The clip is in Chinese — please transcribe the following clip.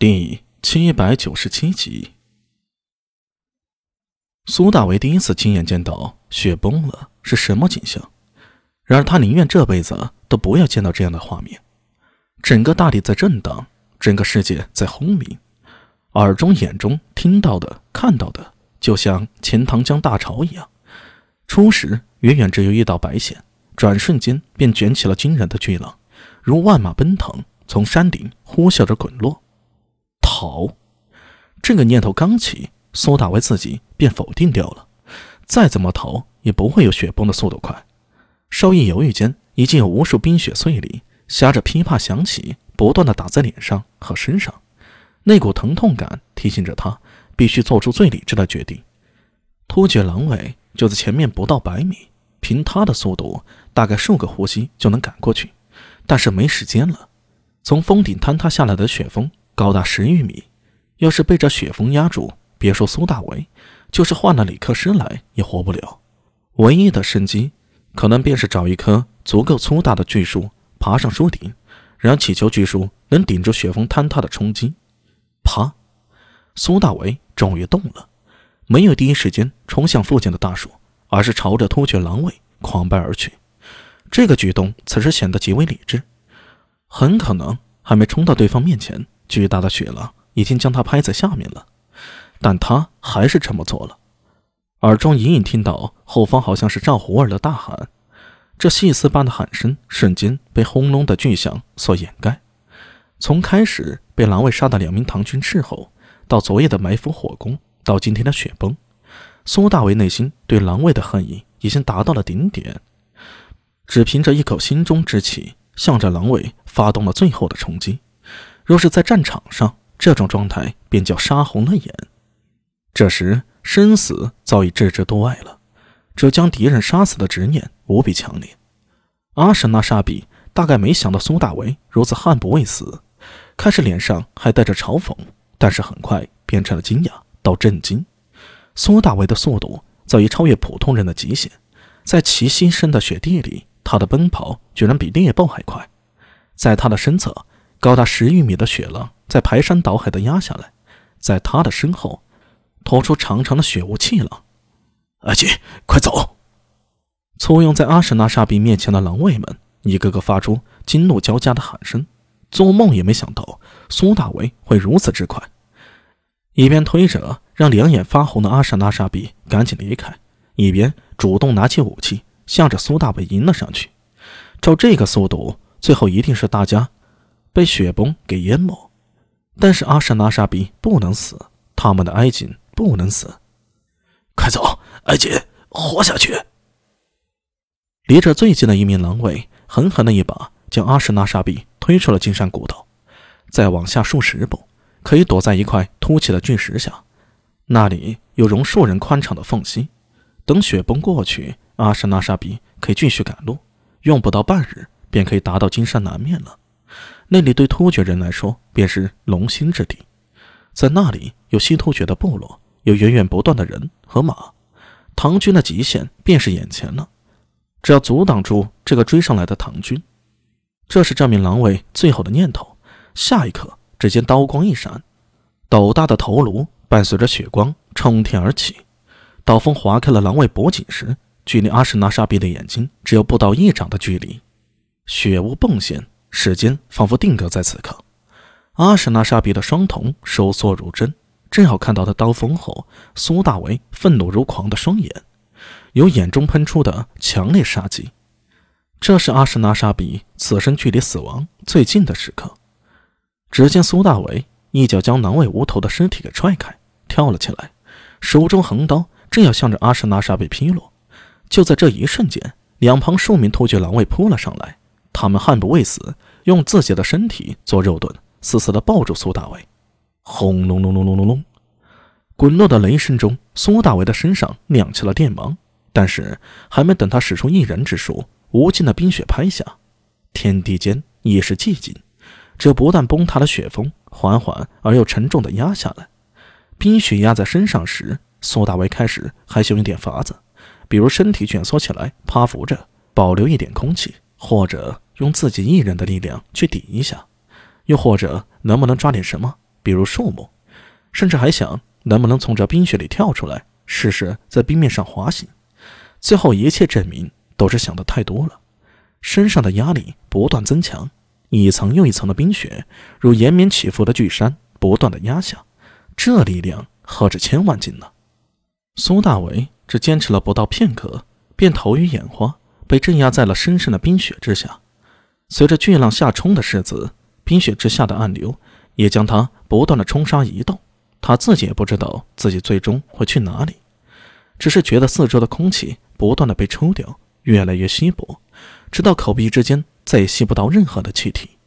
第七百九十七集，苏大为第一次亲眼见到雪崩了是什么景象，然而他宁愿这辈子都不要见到这样的画面。整个大地在震荡，整个世界在轰鸣，耳中、眼中听到的、看到的，就像钱塘江大潮一样。初时远远只有一道白线，转瞬间便卷起了惊人的巨浪，如万马奔腾，从山顶呼啸着滚落。逃，这个念头刚起，苏大为自己便否定掉了。再怎么逃，也不会有雪崩的速度快。稍一犹豫间，已经有无数冰雪碎粒，夹着噼啪响起，不断的打在脸上和身上。那股疼痛感提醒着他，必须做出最理智的决定。突厥狼尾就在前面不到百米，凭他的速度，大概数个呼吸就能赶过去。但是没时间了，从峰顶坍塌下来的雪峰。高达十余米，要是被这雪峰压住，别说苏大为，就是换了李克申来也活不了。唯一的生机，可能便是找一棵足够粗大的巨树，爬上树顶，然后祈求巨树能顶住雪峰坍塌的冲击。啪！苏大为终于动了，没有第一时间冲向附近的大树，而是朝着突厥狼尾狂奔而去。这个举动此时显得极为理智，很可能还没冲到对方面前。巨大的雪狼已经将他拍在下面了，但他还是这么做了。耳中隐隐听到后方好像是赵胡儿的大喊，这细丝般的喊声瞬间被轰隆的巨响所掩盖。从开始被狼卫杀的两名唐军斥候，到昨夜的埋伏火攻，到今天的雪崩，苏大为内心对狼卫的恨意已经达到了顶点，只凭着一口心中之气，向着狼卫发动了最后的冲击。若是在战场上，这种状态便叫杀红了眼。这时生死早已置之度外了，只有将敌人杀死的执念无比强烈。阿什纳沙比大概没想到苏大为如此悍不畏死，开始脸上还带着嘲讽，但是很快变成了惊讶到震惊。苏大为的速度早已超越普通人的极限，在齐西深的雪地里，他的奔跑居然比猎豹还快，在他的身侧。高达十余米的雪浪在排山倒海的压下来，在他的身后，拖出长长的雪雾气浪。阿姐，快走！簇拥在阿什纳沙比面前的狼卫们，一个个发出惊怒交加的喊声。做梦也没想到苏大为会如此之快，一边推着让两眼发红的阿什纳沙比赶紧离开，一边主动拿起武器，向着苏大为迎了上去。照这个速度，最后一定是大家。被雪崩给淹没，但是阿什纳沙比不能死，他们的埃及不能死。快走，埃及，活下去！离着最近的一名狼卫狠狠的一把将阿什纳沙比推出了金山古道，再往下数十步，可以躲在一块凸起的巨石下，那里有容数人宽敞的缝隙。等雪崩过去，阿什纳沙比可以继续赶路，用不到半日便可以达到金山南面了。那里对突厥人来说便是龙兴之地，在那里有西突厥的部落，有源源不断的人和马，唐军的极限便是眼前了。只要阻挡住这个追上来的唐军，这是这名狼卫最后的念头。下一刻，只见刀光一闪，斗大的头颅伴随着血光冲天而起，刀锋划开了狼卫脖颈时，距离阿什纳沙比的眼睛只有不到一掌的距离，血雾迸现。时间仿佛定格在此刻，阿什纳沙比的双瞳收缩如针，正好看到他刀锋后苏大为愤怒如狂的双眼，由眼中喷出的强烈杀机。这是阿什纳沙比此生距离死亡最近的时刻。只见苏大为一脚将狼尾无头的尸体给踹开，跳了起来，手中横刀正要向着阿什纳沙比劈落。就在这一瞬间，两旁数名突厥狼卫扑了上来。他们悍不畏死，用自己的身体做肉盾，死死地抱住苏大为。轰隆隆隆隆隆隆，滚落的雷声中，苏大为的身上亮起了电芒。但是还没等他使出一人之术，无尽的冰雪拍下，天地间已是寂静，这不断崩塌的雪峰，缓缓而又沉重地压下来。冰雪压在身上时，苏大为开始还想用点法子，比如身体蜷缩起来，趴伏着，保留一点空气，或者。用自己一人的力量去顶一下，又或者能不能抓点什么比如树木，甚至还想能不能从这冰雪里跳出来，试试在冰面上滑行。最后一切证明都是想的太多了，身上的压力不断增强，一层又一层的冰雪如延绵起伏的巨山，不断的压下，这力量何止千万斤呢？苏大伟只坚持了不到片刻，便头晕眼花，被镇压在了深深的冰雪之下。随着巨浪下冲的世子，冰雪之下的暗流也将他不断的冲杀移动。他自己也不知道自己最终会去哪里，只是觉得四周的空气不断的被抽掉，越来越稀薄，直到口鼻之间再也吸不到任何的气体。